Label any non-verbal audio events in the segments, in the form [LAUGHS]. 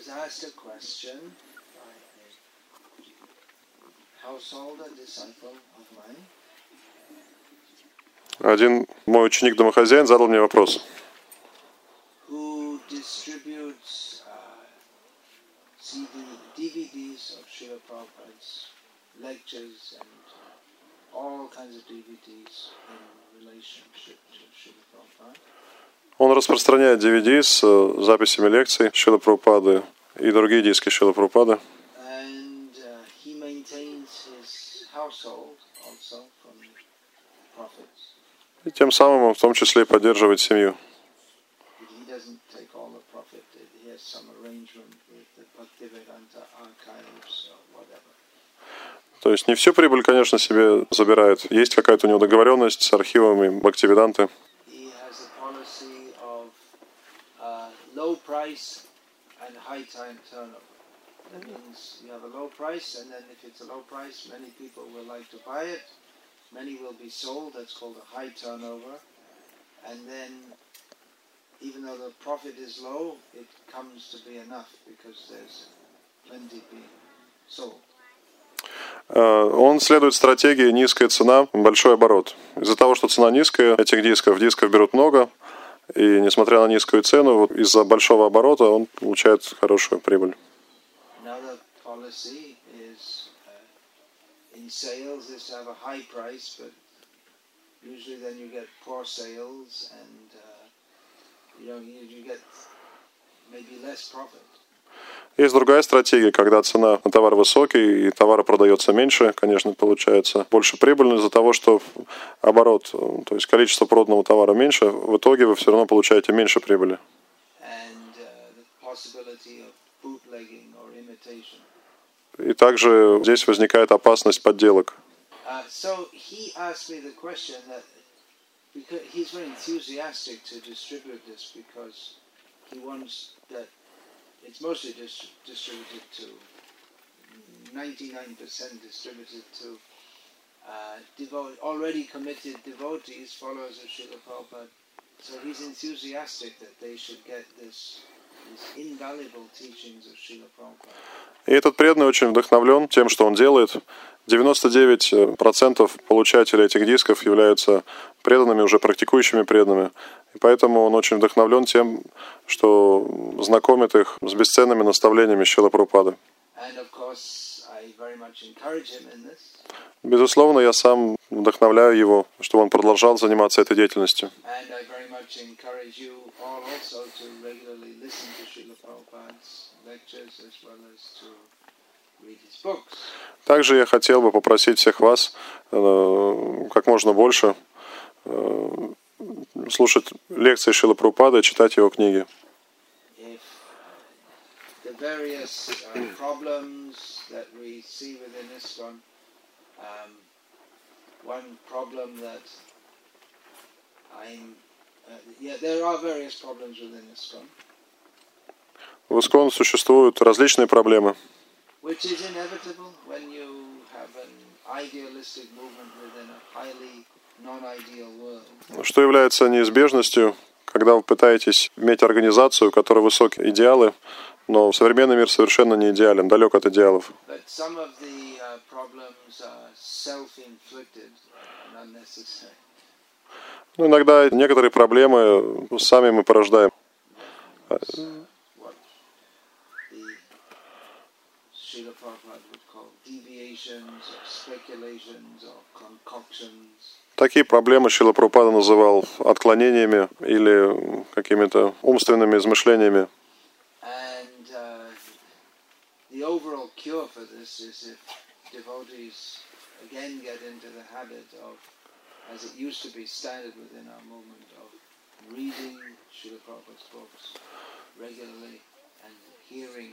was asked a question by a householder, disciple of mine. Один мой ученик-домохозяин задал мне вопрос. Он распространяет DVD с э, записями лекций Шила Прабхупады и другие диски Шила Прабхупады. Uh. И тем самым он в том числе и поддерживает семью. То есть не всю прибыль, конечно, себе забирает. Есть какая-то у него договоренность с архивами Бхактивиданты. He has a policy of uh, low price and high time turnover. That means you have a low price, and then if it's a low price, many people will like to buy it. Many will be sold. That's called a high turnover. And then, even though the profit is low, it comes to be enough because there's plenty being sold. Э, Он следует стратегии низкая цена, большой оборот. Из-за того, что цена низкая, этих дисков, дисков берут много, и несмотря на низкую цену, вот из-за большого оборота он получает хорошую прибыль. Uh, uh, maybe less profit. Есть другая стратегия, когда цена на товар высокий и товара продается меньше, конечно, получается больше прибыльно из-за того, что оборот, то есть количество проданного товара меньше, в итоге вы все равно получаете меньше прибыли. Uh. И также здесь возникает опасность подделок. Uh, so he asked me the question that because he's very enthusiastic to distribute this because he wants that it's mostly dis- distributed to 99% distributed to uh, already committed devotees, followers of Srila Prabhupada. So he's enthusiastic that they should get this, И этот преданный очень вдохновлен тем, что он делает. 99% получателей этих дисков являются преданными, уже практикующими преданными. И поэтому он очень вдохновлен тем, что знакомит их с бесценными наставлениями Шила Прабхупады. And of course, Безусловно, я сам вдохновляю его, чтобы он продолжал заниматься этой деятельностью. Также я хотел бы попросить всех вас э, как можно больше э, слушать лекции Шила Прабхупады и читать его книги. Various uh, problems that we see within ISKCON, um, one problem that I'm, uh, yeah, there are various problems within ISKCON, В Искон существуют различные проблемы, which is inevitable when you have an idealistic movement within a highly non-ideal world. что является неизбежностью, когда вы пытаетесь иметь организацию, у которой высокие идеалы, но современный мир совершенно не идеален, далек от идеалов. Uh, unnecessary. Ну, иногда некоторые проблемы сами мы порождаем. Такие проблемы Шила Прабхупада называл отклонениями или какими-то умственными измышлениями. Uh, the overall cure for this is if devotees again get into the habit of, as it used to be standard within our movement, of reading Srila Prabhupada's books regularly and hearing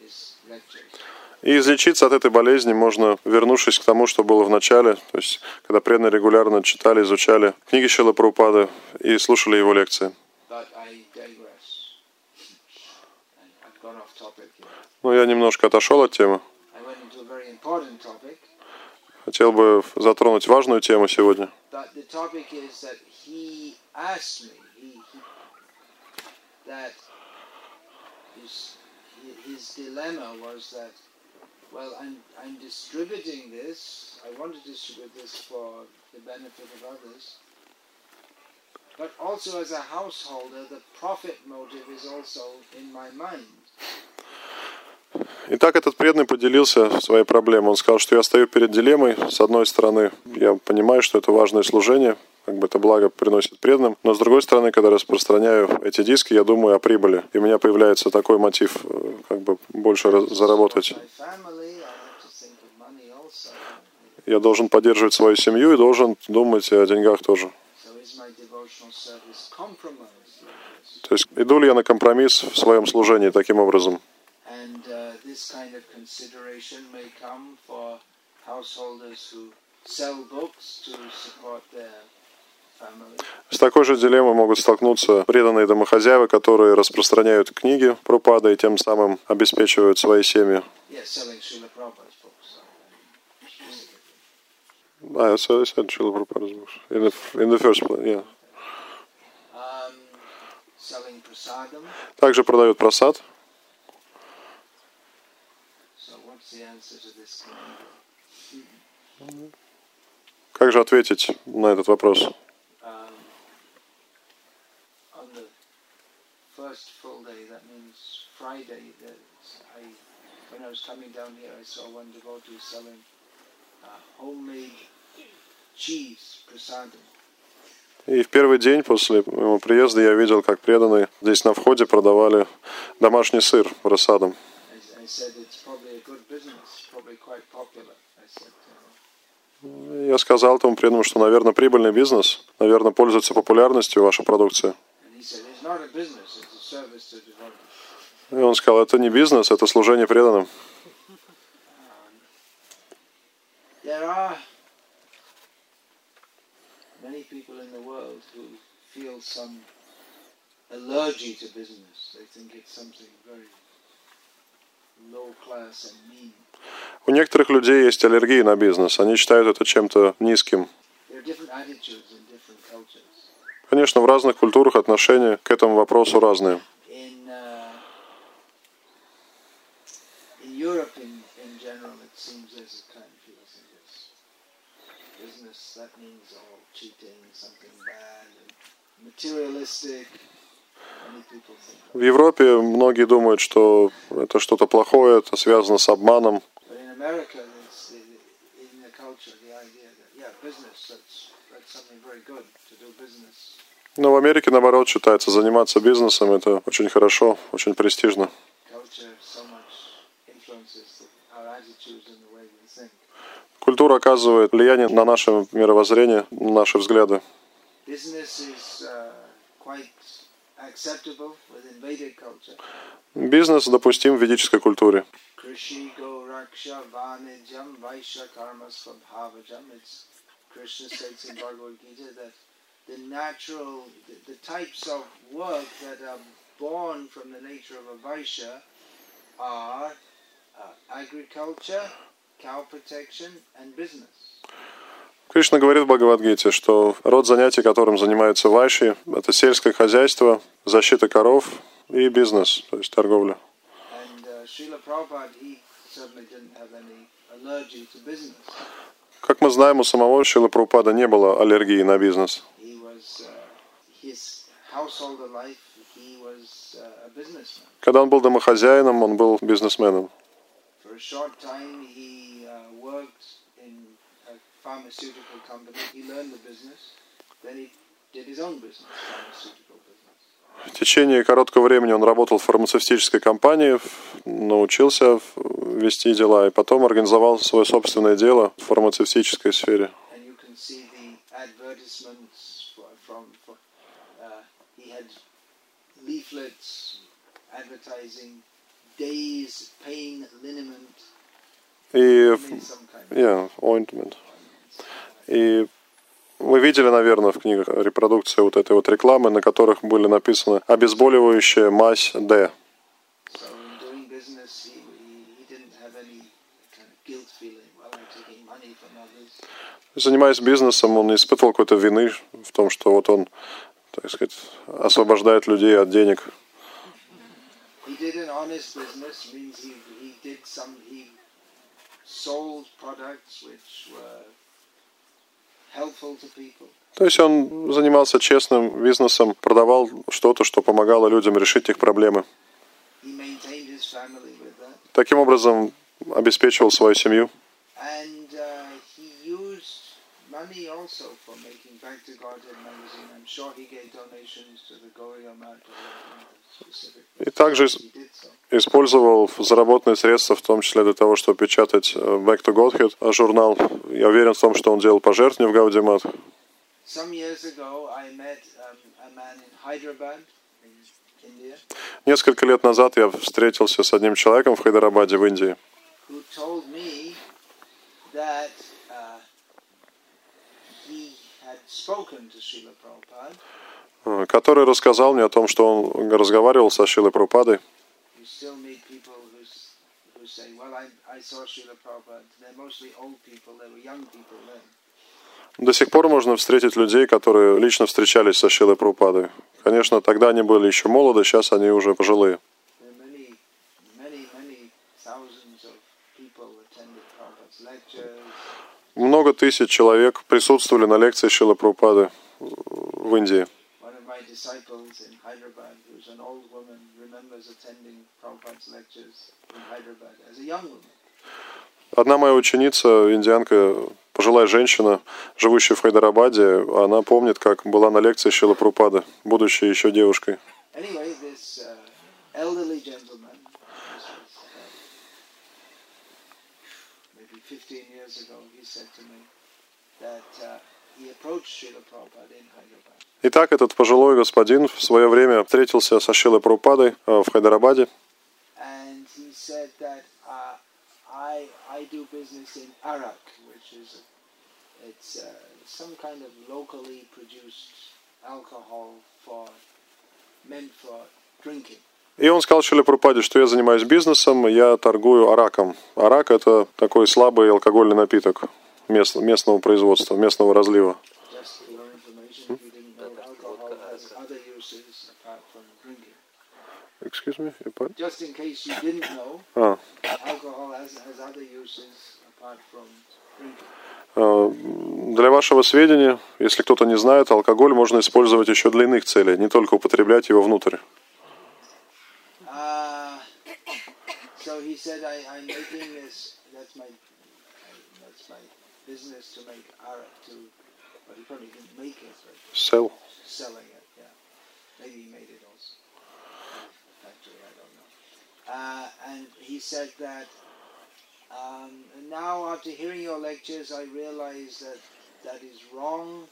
his lectures. И излечиться от этой болезни можно, вернувшись к тому, что было в начале, то есть когда преданные регулярно читали, изучали книги Шила Прабхупады и слушали его лекции. But I digress. And I've gone off topic here. Ну, я немножко отошел от темы. Хотел бы затронуть важную тему сегодня. but also as a householder, the profit motive is also in my mind. Итак, этот преданный поделился своей проблемой. Он сказал, что я стою перед дилеммой. С одной стороны, я понимаю, что это важное служение, как бы это благо приносит преданным. Но с другой стороны, когда распространяю эти диски, я думаю о прибыли. И у меня появляется такой мотив, э, как бы больше заработать. Я должен поддерживать свою семью и должен думать о деньгах тоже. То есть иду ли я на компромисс в своем служении таким образом? And uh, this kind of consideration may come for householders who sell books to support their. С такой же дилеммой могут столкнуться преданные домохозяева, которые распространяют книги Пропада и тем самым обеспечивают свои семьи. Uh. Ah, so I said Srila Prabhupada's books. In the, in the first place, yeah. Um. Также продают просад. So what's the answer to this conundrum? Как же ответить на этот вопрос? Um, on the first full day, that means Friday, that's- I, when I was coming down here, I saw one devotee selling uh, homemade cheese, prasadam. И в первый день после моего приезда я видел, как преданные здесь на входе продавали домашний сыр просадом. Я сказал этому преданному, что, наверное, прибыльный бизнес, наверное, пользуется популярностью ваша продукция. И он сказал, это не бизнес, это служение преданным. Who feel some allergy to business. They think it's something very low class and mean. У некоторых людей есть аллергия на бизнес. Они считают это чем-то низким. Конечно, в разных культурах отношения к этому вопросу разные. Uh, materialistic. В Европе многие думают, что это что-то плохое, это связано с обманом. Но в Америке, наоборот, считается, заниматься бизнесом это очень хорошо, очень престижно. Культура оказывает влияние на наше мировоззрение, на наши взгляды. Business is uh, quite Бизнес допустим в ведической культуре. Uh. Кришна говорит в Бхагавадгите, что род занятий, которым занимаются вайши, это сельское хозяйство, защита коров и бизнес, то есть торговля. Uh. Как мы знаем, у самого Шила Прабхупада не было аллергии на бизнес. Uh, uh. Когда он был домохозяином, он был бизнесменом. For a short time, he uh, worked in a pharmaceutical company. He learned the business. Then he did his own business, pharmaceutical business. В течение короткого времени он работал в фармацевтической компании, научился вести дела, и потом организовал свое собственное дело в фармацевтической сфере. Uh, И, yeah, ointment. И вы видели, наверное, в книгах репродукции вот этой вот рекламы, на которых были написаны обезболивающая мазь others. Занимаясь бизнесом, он не испытывал какой-то вины в том, что вот он, так сказать, освобождает людей от денег. He То есть он занимался честным бизнесом, продавал что-то, что помогало людям решить их проблемы. Таким образом обеспечивал свою семью. And uh, money also for making Back to Godhead magazine. I'm sure he gave donations to the Mat specific. И также использовал заработанные средства, в том числе для того, чтобы печатать э, Back to Godhead э, журнал. Я уверен в том, что он делал пожертвования в Гаудимат. Um, Несколько лет назад я встретился с одним человеком в Хайдарабаде в Индии, who told me that uh, he had spoken to Srila Prabhupada. э, который рассказал мне о том, что он разговаривал со Шилой Прабхупадой. До сих пор можно встретить людей, которые лично встречались со Шилой Прабхупадой. Конечно, тогда они были еще молоды, сейчас они уже пожилые. There are many, many, many thousands of people attended Prabhupada's lectures. Много тысяч человек присутствовали на лекции Шилы Прабхупады в Индии. Одна моя ученица, индианка, пожилая женщина, живущая в Хайдарабаде, она помнит, как была на лекции Шилы Прабхупады, будучи еще девушкой. Anyway, this uh, elderly gentleman, this was uh, maybe 15 years ago, he said to me that uh, he approached Srila Prabhupada in Hyderabad. Итак, этот пожилой господин в свое время встретился со Шилой Прабхупадой э, в Хайдарабаде. Uh, uh, alcohol for meant for drinking. И он сказал Шиле Прабхупаде, что я занимаюсь бизнесом, я торгую араком. Арак – это такой слабый алкогольный напиток мест- местного производства, местного разлива. Excuse me? Just in case you didn't know, А, alcohol has, has other uses apart from drinking. э, Для вашего сведения, если кто-то не знает, алкоголь можно использовать еще для иных целей, не только употреблять его внутрь. So he said, I, I'm making this, that's my, that's my business to make arak to, but he probably didn't make it, but Sell. selling it, yeah. Maybe he made it also. Factory, I don't know. Uh, and he said that um, and now after hearing your lectures, I realize that that is wrong.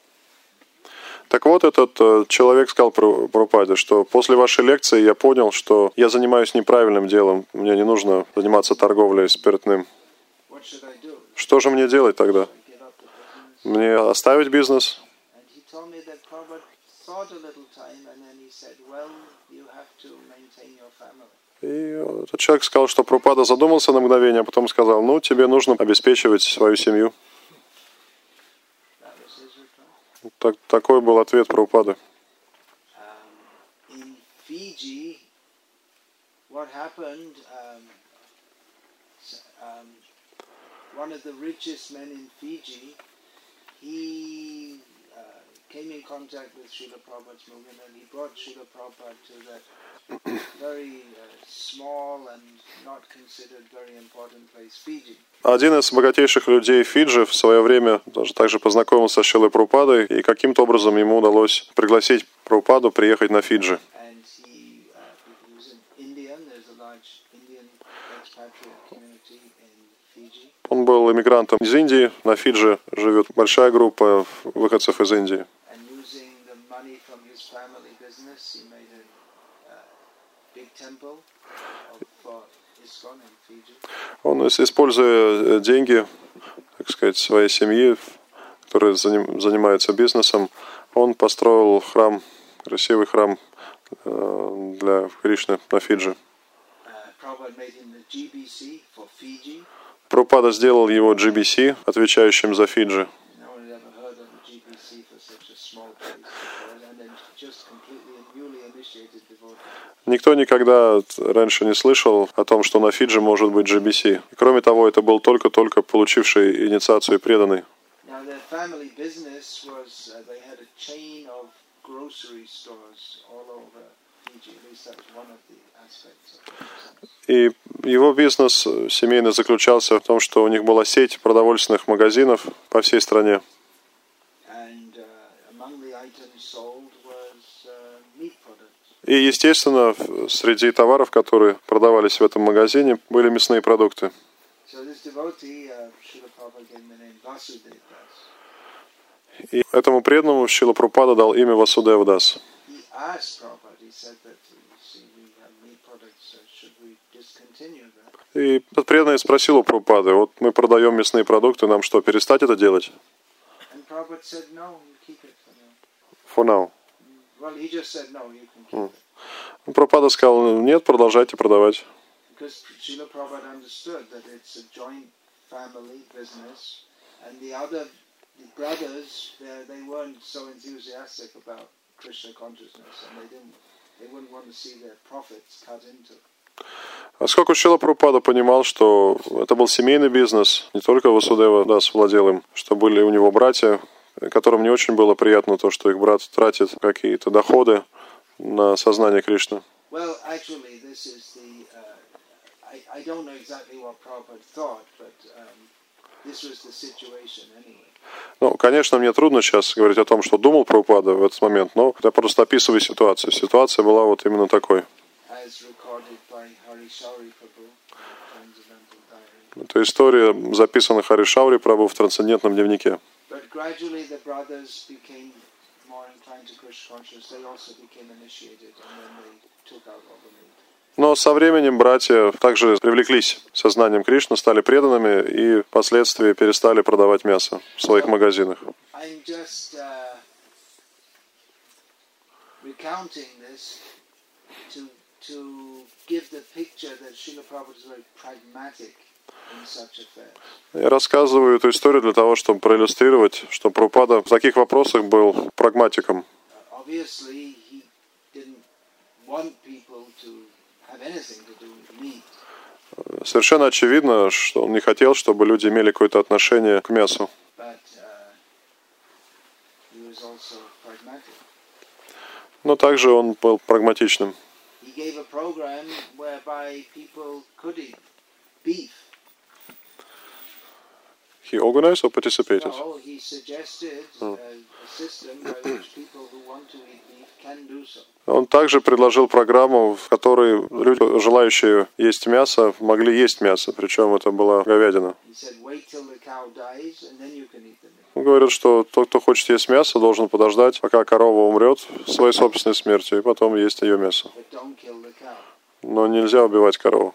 Так вот, этот э, человек сказал про Прабхупаде, что после вашей лекции я понял, что я занимаюсь неправильным делом. Мне не нужно заниматься торговлей спиртным. Что же мне делать тогда? Мне оставить бизнес? И этот человек сказал, что Прабхупада задумался на мгновение, а потом сказал, ну, тебе нужно обеспечивать свою семью. That was his reply. Так, такой был ответ Прабхупады. Um, in Fiji, happened, um, um, one of the richest men in Fiji, he uh, came in contact with Srila Prabhupada's movement and he brought Srila Prabhupada to that Один из богатейших людей Фиджи в свое время даже также познакомился с Шилой Прабхупадой, и каким-то образом ему удалось пригласить Прабхупаду приехать на Фиджи. Uh. Он был иммигрантом из Индии. На Фиджи живет большая группа выходцев из Индии. Он, ис- используя э, деньги, так сказать, своей семьи, которая заним- занимается бизнесом, он построил храм, красивый храм э, для Кришны на Фиджи. Uh. Прабхупада сделал его GBC, отвечающим за Фиджи. Никто никогда раньше не слышал о том, что на Фиджи может быть GBC. И кроме того, это был только-только получивший инициацию преданный. Uh. И его бизнес семейный заключался в том, что у них была сеть продовольственных магазинов по всей стране. And uh, among the items sold was uh, meat products. И, естественно, среди товаров, которые продавались в этом магазине, были мясные продукты. Uh. И этому преданному Шила Прупада дал имя Васудев Дас. He asked Prabhupada, he said that, you see, we have meat products, so should we discontinue that? И преданный спросил у Прупады, вот мы продаем мясные продукты, нам что, перестать это делать? For now. Прупада сказал, нет, продолжайте продавать. Into. Поскольку Шила Прупада понимал, что это был семейный бизнес, не только Васудева Дас владел им, что были у него братья, которым не очень было приятно то, что их брат тратит какие-то доходы на сознание Кришны. Well, actually, this is the. Uh, I, I don't know exactly what Prabhupada thought, but um, this was the situation anyway. Ну, конечно, мне трудно сейчас говорить о том, что думал Прабхупада в этот момент, но я просто описываю ситуацию. Ситуация была вот именно такой. Это история записана Харишаури Прабhu в трансцендентном дневнике. Gradually the brothers became more inclined to Krishna consciousness. They also became initiated and then they took out all the meat. Но со временем братья также привлеклись сознанием Кришны, стали преданными и впоследствии перестали продавать мясо в своих магазинах. I'm just uh, recounting this to, to give the picture that Srila Prabhupada is very pragmatic in such affairs. Я рассказываю эту историю для того, чтобы проиллюстрировать, что Прабхупада в таких вопросах был прагматиком. Совершенно очевидно, что он не хотел, чтобы люди имели какое-то отношение к мясу. uh. Но также он был прагматичным. He gave a program whereby people could eat beef. He organized or participated? No, he suggested uh, a system by which people who want to eat beef can do so. Он также предложил программу, в которой люди, желающие есть мясо, могли есть мясо, причем это была говядина. Он говорит, что тот, кто хочет есть мясо, должен подождать, пока корова умрет своей собственной смертью, и потом есть ее мясо. Но нельзя убивать корову.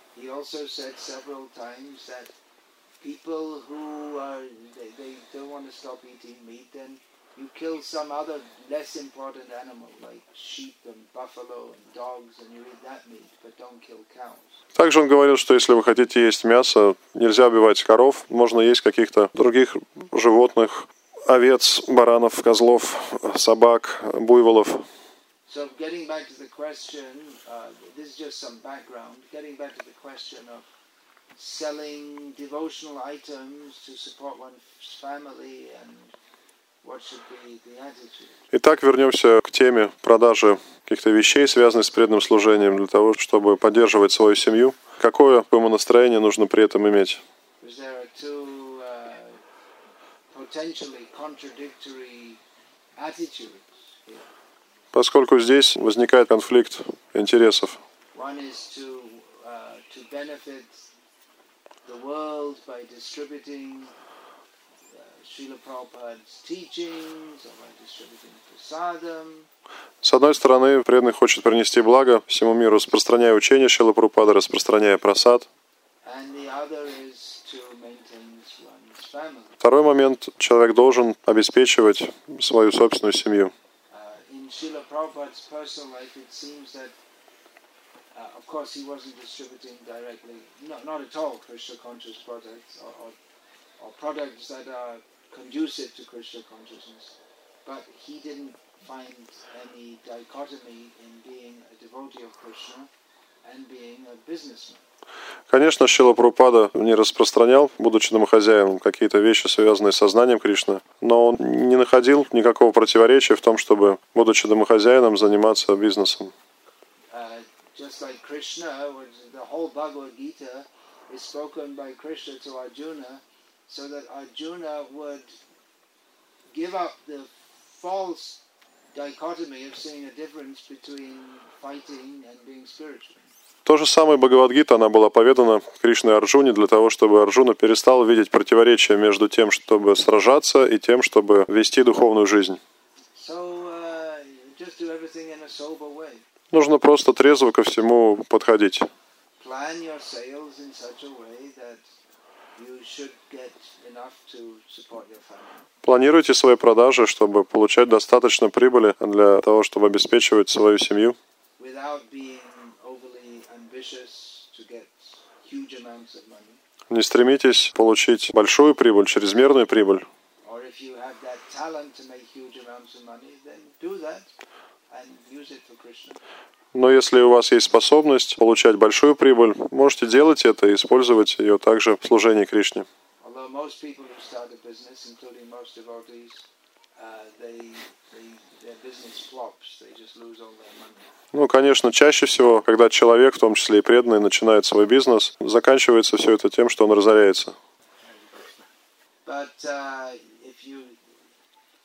People who are, they, they don't want to stop eating meat, then you kill some other less important animal like sheep and buffalo and dogs and you eat that meat, but don't kill cows. Также он говорил, что если вы хотите есть мясо, нельзя убивать коров, можно есть каких-то других животных, овец, баранов, козлов, собак, буйволов. So getting back to the question, uh, this is just some background, getting back to the question of selling devotional items to support one's family and what should be the attitude. Итак, вернемся к теме продажи каких-то вещей, связанных с преданным служением, для того, чтобы поддерживать свою семью. Какое ему настроение нужно при этом иметь? Uh. Поскольку здесь возникает конфликт интересов. One is to uh, to benefit the world by distributing uh, Srila Prabhupada's teachings or by distributing prasadam. С одной стороны, преданный хочет принести благо всему миру, распространяя учение Шилы Прабхупады, распространяя просад. Второй момент, человек должен обеспечивать свою собственную семью. Uh, uh, of course, he wasn't distributing directly, no, not at all, Krishna conscious products or, or, or products that are conducive to Krishna consciousness. but he didn't find any dichotomy in being a devotee of Krishna and being a businessman. Конечно, Шила Прупада не распространял, будучи домохозяином, какие-то вещи, связанные с сознанием Кришны, но он не находил никакого противоречия в том, чтобы, будучи домохозяином, заниматься бизнесом. Uh, just like Krishna, the whole Bhagavad Gita is spoken by Krishna to Arjuna, so that Arjuna would give up the false dichotomy of seeing a difference between fighting and being spiritual. То же самое Бхагавадгита, она была поведана Кришной Арджуне для того, чтобы Арджуна перестал видеть противоречия между тем, чтобы сражаться, и тем, чтобы вести духовную жизнь. So uh, Нужно просто трезво ко всему подходить. Планируйте свои продажи, чтобы получать достаточно прибыли для того, чтобы обеспечивать свою семью. Не стремитесь получить большую прибыль, чрезмерную прибыль. Но если у вас есть способность получать большую прибыль, можете делать это и использовать ее также в служении Кришне. Uh. Ну, конечно, чаще всего, когда человек, в том числе и преданный, начинает свой бизнес, заканчивается все это тем, что он разоряется. But uh, if you,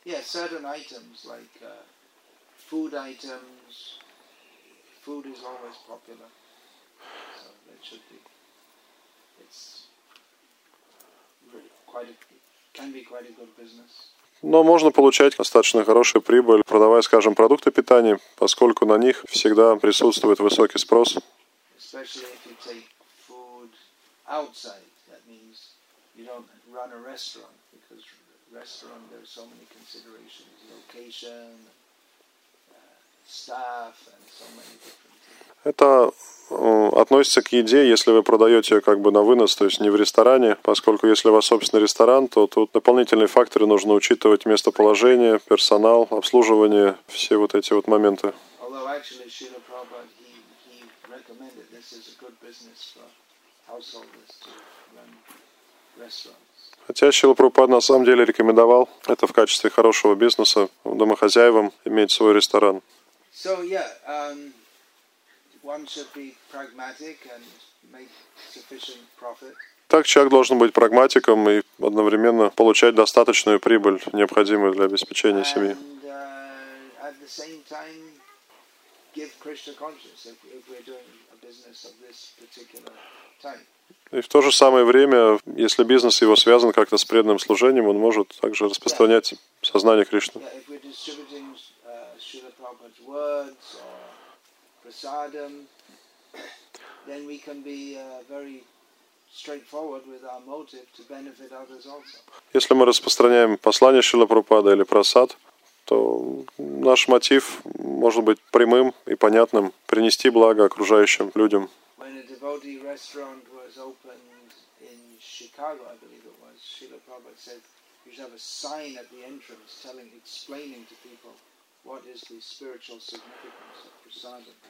yeah, certain items like uh, food items, food is always popular, so that should be. It's really quite a, can be quite a good business. Но можно получать достаточно хорошую прибыль, продавая, скажем, продукты питания, поскольку на них всегда присутствует высокий спрос. outside. Это э, относится к еде, если вы продаете как бы на вынос, то есть не в ресторане, поскольку если у вас собственный ресторан, то тут дополнительные факторы нужно учитывать местоположение, персонал, обслуживание, все вот эти вот моменты. Хотя Шила Прабхупад на самом деле рекомендовал это в качестве хорошего бизнеса домохозяевам иметь свой ресторан. So yeah, um, one should be pragmatic and make sufficient profit. Так человек должен быть прагматиком и одновременно получать достаточную прибыль, необходимую для обеспечения семьи. И в то же самое время, если бизнес его связан как-то с преданным служением, он может также распространять сознание Кришны. Yeah, uh, Srila Prabhupada's words or prasadam, then we can be uh, very straightforward with our motive to benefit others also. Если мы распространяем послание Шила Прабхупада или просад, то наш мотив может быть прямым и понятным – принести благо окружающим людям. Chicago, I believe it was, Srila Prabhupada said you should have a sign at the entrance telling, explaining to people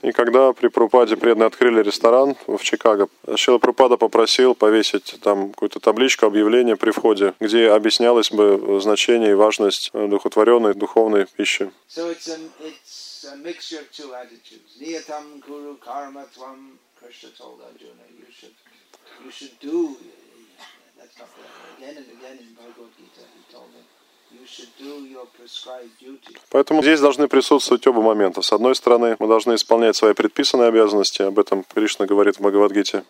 И когда при Прупаде преданные открыли ресторан в Чикаго, Шила Прупада попросил повесить там какую-то табличку объявления при входе, где объяснялось бы значение и важность э, духотворенной духовной пищи. So it's a, it's a mixture of two attitudes. Niyatam kuru karma tvam, Krishna told Arjuna, you should, you should do, that's not right. Again and again in Bhagavad Gita he told him, Поэтому здесь должны присутствовать оба момента. С одной стороны, мы должны исполнять свои предписанные обязанности, об этом Кришна говорит в Бхагавадгите.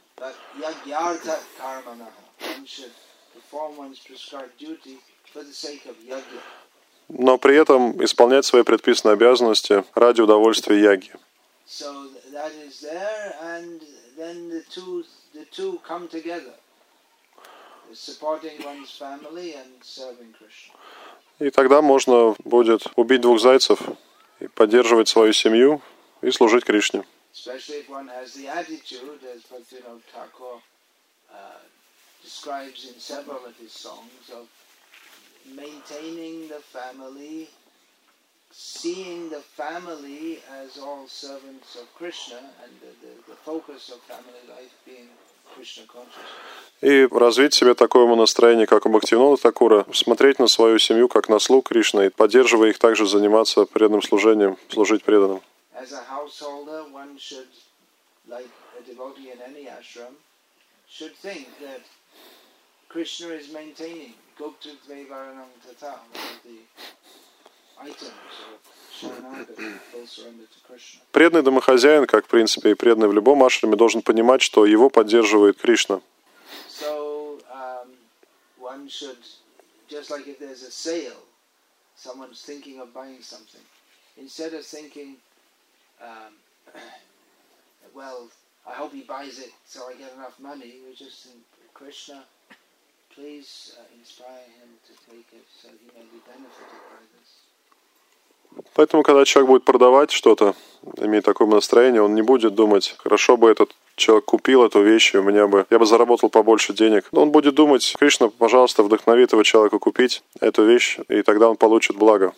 Но при этом исполнять свои предписанные обязанности ради удовольствия яги. Supporting one's family and serving Krishna. И тогда можно будет убить двух зайцев и поддерживать свою семью и служить Кришне. Uh, maintaining the family seeing the family as all servants of Krishna and the, the, the focus of family life being. И развить в себе такое умонастроение, как у Бхактивинода Такура, смотреть на свою семью как на слуг Кришны, и поддерживая их также заниматься преданным служением, служить преданным. Krishna is maintaining Gupta Dvevaranam Tata, the Преданный домохозяин, как в принципе и преданный в любом ашраме, должен понимать, что его поддерживает Кришна. Um, um, please uh, inspire him to take it so he may be benefited by this. Поэтому, когда человек будет продавать что-то, имея такое настроение, он не будет думать, хорошо бы этот человек купил эту вещь, и у меня бы, я бы заработал побольше денег. Но он будет думать, Кришна, пожалуйста, вдохнови этого человека купить эту вещь, и тогда он получит благо.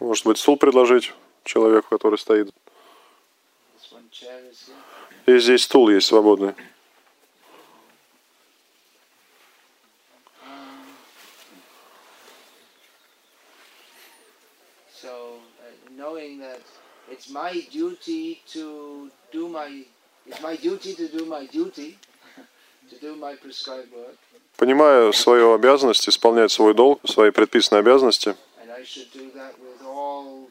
Может быть, стул предложить человеку, который стоит. И здесь стул есть свободный. Um, so, uh, knowing that it's my duty to do my, it's my duty to do my duty, to do my prescribed work, Понимая свою обязанность, исполнять свой долг, свои предписанные обязанности, and I should do that with all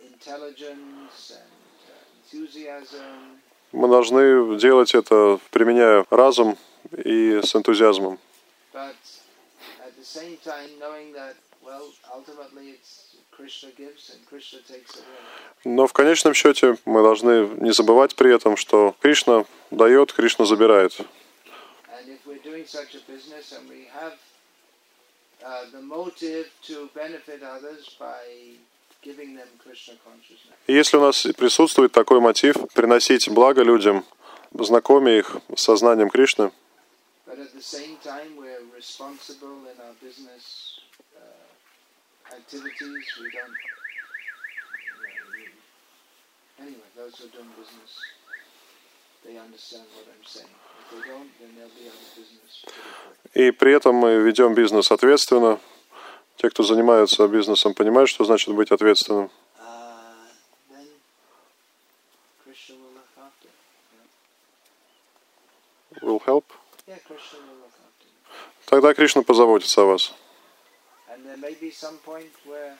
intelligence and uh, enthusiasm, мы должны делать это, применяя разум и с энтузиазмом. but at the same time knowing that, well, ultimately it's Но в конечном счете мы должны не забывать при этом, что Кришна дает, Кришна забирает. Uh, И если у нас присутствует такой мотив приносить благо людям, знакомя их с сознанием Кришны, activities, we don't. Anyway, those who are doing business, they understand what I'm saying. If they don't, then they'll be out of business и при этом мы ведем бизнес ответственно. Те, кто занимается бизнесом, понимают, что значит быть ответственным. Uh, will help. Тогда Кришна позаботится о вас. And there may be some point where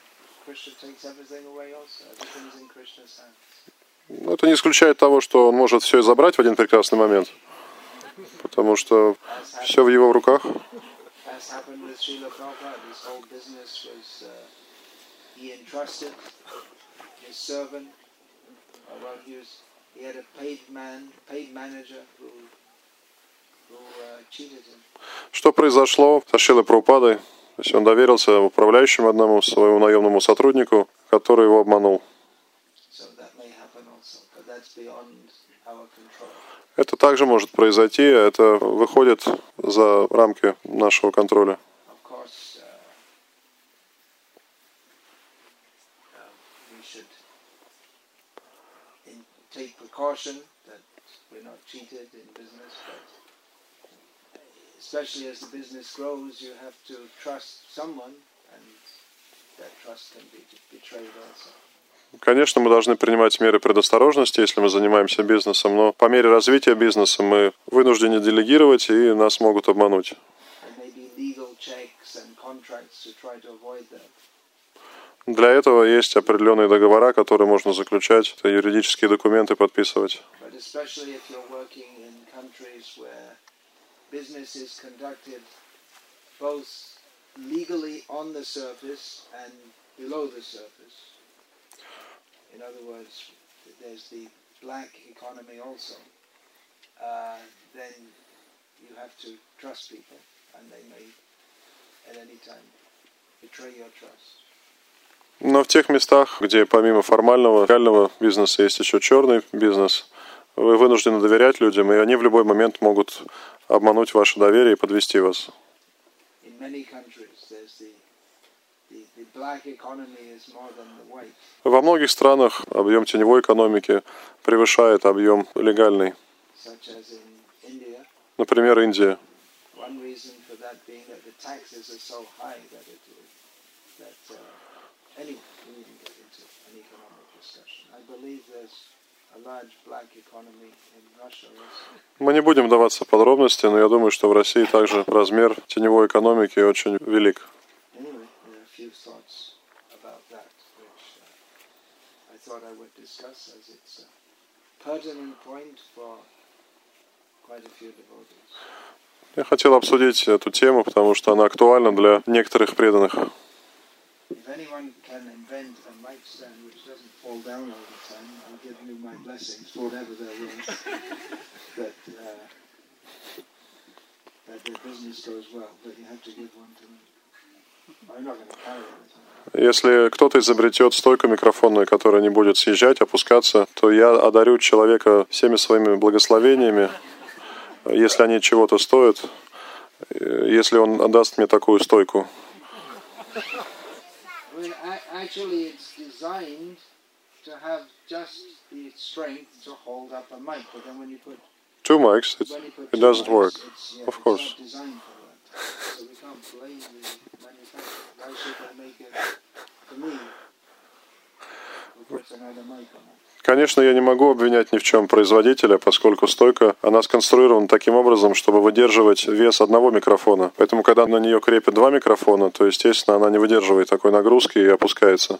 Krishna takes everything away also. Everything's in Krishna's hands. Но это не исключает того, что он может все и забрать в один прекрасный момент, потому что все в его руках. uh, uh, uh. Что произошло со Шилой Прабхупадой? То есть он доверился управляющему одному своему наемному сотруднику, который его обманул. Это также может произойти, это выходит за рамки нашего контроля. Uh, uh, take precaution that we're not cheated in business, but especially as the business grows, you have to trust someone, and that trust can be betrayed also. Конечно, мы должны принимать меры предосторожности, если мы занимаемся бизнесом, но по мере развития бизнеса мы вынуждены делегировать, и нас могут обмануть. Для этого есть определенные договора, которые можно заключать, это юридические документы подписывать. But especially if you're working in countries where business is conducted both legally on the surface and below the surface. In other words, there's the black economy also. Uh, then you have to trust people, and they may at any time betray your trust. Но в тех местах, где помимо формального, легального бизнеса есть еще черный бизнес, вы вынуждены доверять людям, и они в любой момент могут обмануть ваше доверие и подвести вас. Во многих странах объем теневой экономики превышает объем легальный. Например, Индия. Uh. I believe there's Мы не будем вдаваться в подробности, но я думаю, что в России также размер теневой экономики очень велик. Uh. Я хотел обсудить эту тему, потому что она актуальна для некоторых преданных. If anyone can invent stand which doesn't fall down all the time, I'll give you my blessings whatever they're worth. [LAUGHS] that uh, that their business goes well, but you have to give one to me. I'm not going to carry it. Если кто-то изобретет стойку микрофонную, которая не будет съезжать, опускаться, то я одарю человека всеми своими благословениями, если они чего-то стоят, э, если он отдаст мне такую стойку. I mean, a- actually, it's designed to have just the strength to hold up a mic, but then when you put Two mics, it, put two doesn't mics, work. It's, yeah, Of course. not designed for that. [LAUGHS] So we can't blame the manufacturer. Why should they make it for me? Who puts another mic on it? Конечно, я не могу обвинять ни в чем производителя, поскольку стойка, она сконструирована таким образом, чтобы выдерживать вес одного микрофона. Поэтому, когда на нее крепят два микрофона, то, естественно, она не выдерживает такой нагрузки и опускается.